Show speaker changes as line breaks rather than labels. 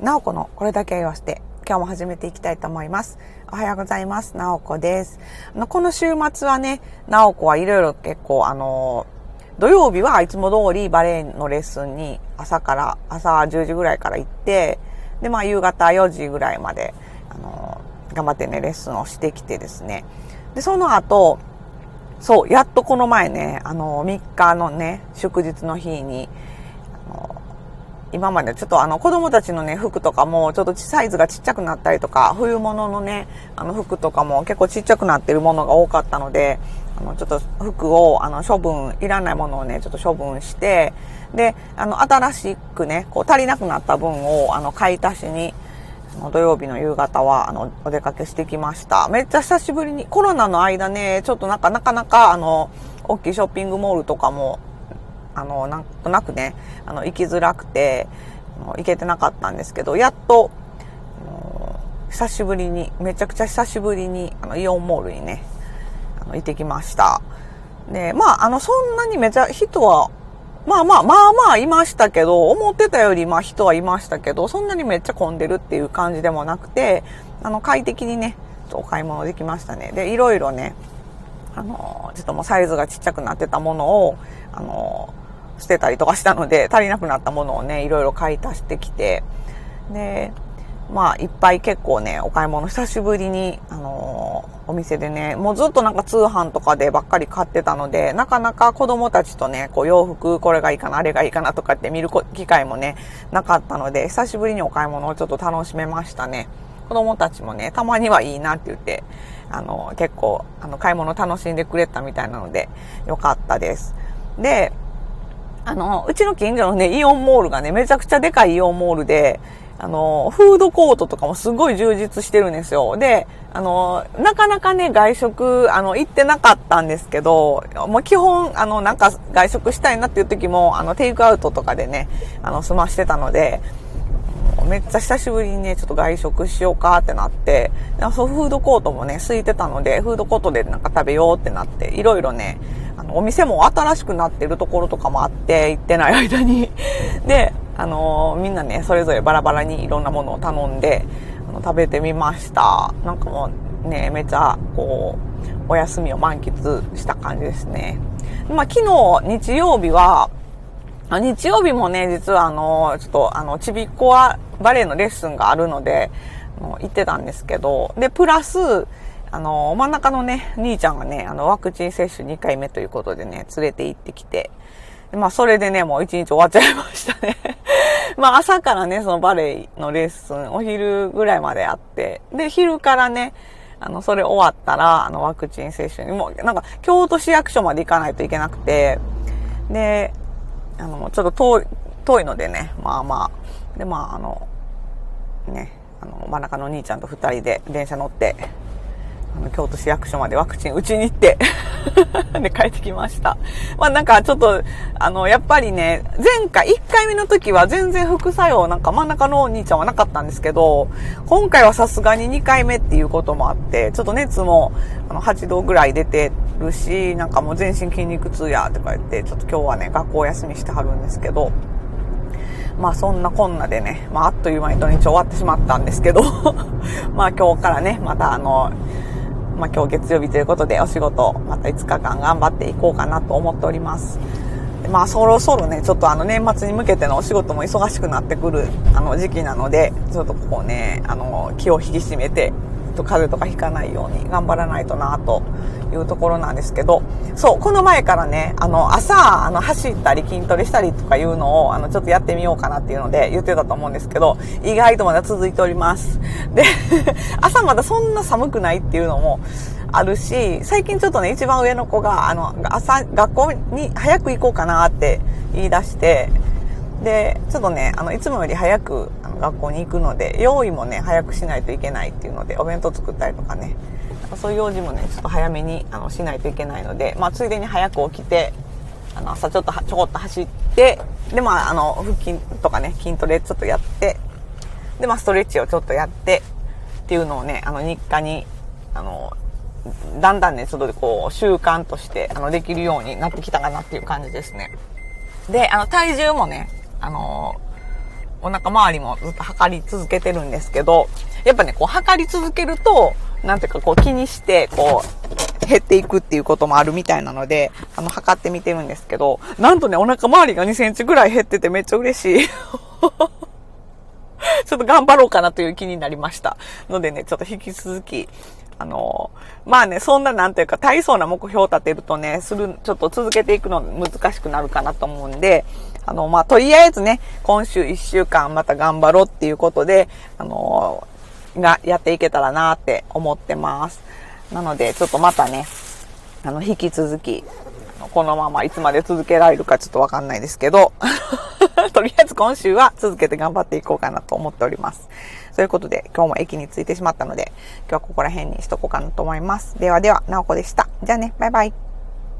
なおこのこれだけ言わせて、今日も始めていきたいと思います。おはようございます。なおこです。あのこの週末はね、なおこはいろいろ結構あの、土曜日はいつも通りバレエのレッスンに朝から、朝10時ぐらいから行って、で、まあ夕方4時ぐらいまで、あの、頑張ってね、レッスンをしてきてですね。で、その後、そう、やっとこの前ね、あの、3日のね、祝日の日に、今までちょっとあの子供たちのね、服とかもちょっとサイズがちっちゃくなったりとか、冬物のね、あの服とかも結構ちっちゃくなってるものが多かったので、あのちょっと服をあの処分、いらないものをね、ちょっと処分して、で、あの新しくね、こう足りなくなった分をあの買い足しに、土曜日の夕方はあのお出かけしてきました。めっちゃ久しぶりに、コロナの間ね、ちょっとなんかなかなかあの、大きいショッピングモールとかもあの、なんとなくね、あの、行きづらくて、行けてなかったんですけど、やっと、久しぶりに、めちゃくちゃ久しぶりに、あの、イオンモールにね、あの、行ってきました。で、まあ、あの、そんなにめちゃ、人は、まあまあ、まあまあいましたけど、思ってたよりまあ人はいましたけど、そんなにめっちゃ混んでるっていう感じでもなくて、あの、快適にね、お買い物できましたね。で、いろいろね、あの、ちょっともうサイズがちっちゃくなってたものを、あの、捨てたりとかしたので、足りなくなったものをね、いろいろ買い足してきて、で、まあ、いっぱい結構ね、お買い物久しぶりに、あのー、お店でね、もうずっとなんか通販とかでばっかり買ってたので、なかなか子供たちとね、こう洋服これがいいかな、あれがいいかなとかって見る機会もね、なかったので、久しぶりにお買い物をちょっと楽しめましたね。子供たちもね、たまにはいいなって言って、あの、結構、あの、買い物楽しんでくれたみたいなので、よかったです。で、あの、うちの近所のね、イオンモールがね、めちゃくちゃでかいイオンモールで、あの、フードコートとかもすごい充実してるんですよ。で、あの、なかなかね、外食、あの、行ってなかったんですけど、もう基本、あの、なんか外食したいなっていう時も、あの、テイクアウトとかでね、あの、済ましてたので、めっちゃ久しぶりにね、ちょっと外食しようかってなって、そうフードコートもね、空いてたので、フードコートでなんか食べようってなって、いろいろね、お店も新しくなってるところとかもあって、行ってない間に。で、あのー、みんなね、それぞれバラバラにいろんなものを頼んで、あの食べてみました。なんかもうね、めちゃ、こう、お休みを満喫した感じですね。まあ、昨日、日曜日は、日曜日もね、実はあの、ちょっとあの、ちびっこはバレエのレッスンがあるので、行ってたんですけど、で、プラス、あの、真ん中のね、兄ちゃんがね、あの、ワクチン接種2回目ということでね、連れて行ってきて、まあ、それでね、もう一日終わっちゃいましたね。まあ、朝からね、そのバレエのレッスン、お昼ぐらいまであって、で、昼からね、あの、それ終わったら、あの、ワクチン接種にもう、なんか、京都市役所まで行かないといけなくて、で、あの、ちょっと遠い、遠いのでね、まあまあ、で、まあ、あの、ね、あの、真ん中の兄ちゃんと二人で電車乗って、あの、京都市役所までワクチン打ちに行って で、帰ってきました。まあなんかちょっと、あの、やっぱりね、前回、1回目の時は全然副作用、なんか真ん中のお兄ちゃんはなかったんですけど、今回はさすがに2回目っていうこともあって、ちょっと熱も、あの、8度ぐらい出てるし、なんかもう全身筋肉痛や、とか言って、ちょっと今日はね、学校休みしてはるんですけど、まあそんなこんなでね、まああっという間に土日終わってしまったんですけど まあ今日からね、またあの、まあ、今日月曜日ということでお仕事また5日間頑張っていこうかなと思っております。まあそろそろね、ちょっとあの年末に向けてのお仕事も忙しくなってくるあの時期なので、ちょっとここね、あの気を引き締めてと風邪とかひかないように頑張らないとなというところなんですけど、そう、この前からね、あの、朝、あの、走ったり筋トレしたりとかいうのを、あの、ちょっとやってみようかなっていうので言ってたと思うんですけど、意外とまだ続いております。で、朝まだそんな寒くないっていうのも、あるし、最近ちょっとね、一番上の子が、あの、朝、学校に早く行こうかなって言い出して、で、ちょっとね、あの、いつもより早く学校に行くので、用意もね、早くしないといけないっていうので、お弁当作ったりとかね、そういう用事もね、ちょっと早めにあのしないといけないので、まあ、ついでに早く起きて、あの、朝ちょっとちょこっと走って、で、まあ、あの、腹筋とかね、筋トレちょっとやって、で、まあ、ストレッチをちょっとやって、っていうのをね、あの、日課に、あの、だんだんね、ちょっとこう、習慣として、あの、できるようになってきたかなっていう感じですね。で、あの、体重もね、あのお腹周りもずっと測り続けてるんですけど、やっぱね、こう測り続けると、なんていうかこう気にして、こう、減っていくっていうこともあるみたいなので、あの、測ってみてるんですけど、なんとね、お腹周りが2センチぐらい減っててめっちゃ嬉しい。ちょっと頑張ろうかなという気になりました。のでね、ちょっと引き続き、あの、まあね、そんななんていうか大層な目標を立てるとね、する、ちょっと続けていくの難しくなるかなと思うんで、あの、まあ、とりあえずね、今週1週間また頑張ろうっていうことで、あの、がやっていけたらなって思ってます。なので、ちょっとまたね、あの、引き続き、このままいつまで続けられるかちょっとわかんないですけど、今週は続けて頑張っていこうかなと思っております。ということで、今日も駅に着いてしまったので、今日はここら辺にしとこうかなと思います。ではでは、なおこでした。じゃあね、バイバイ。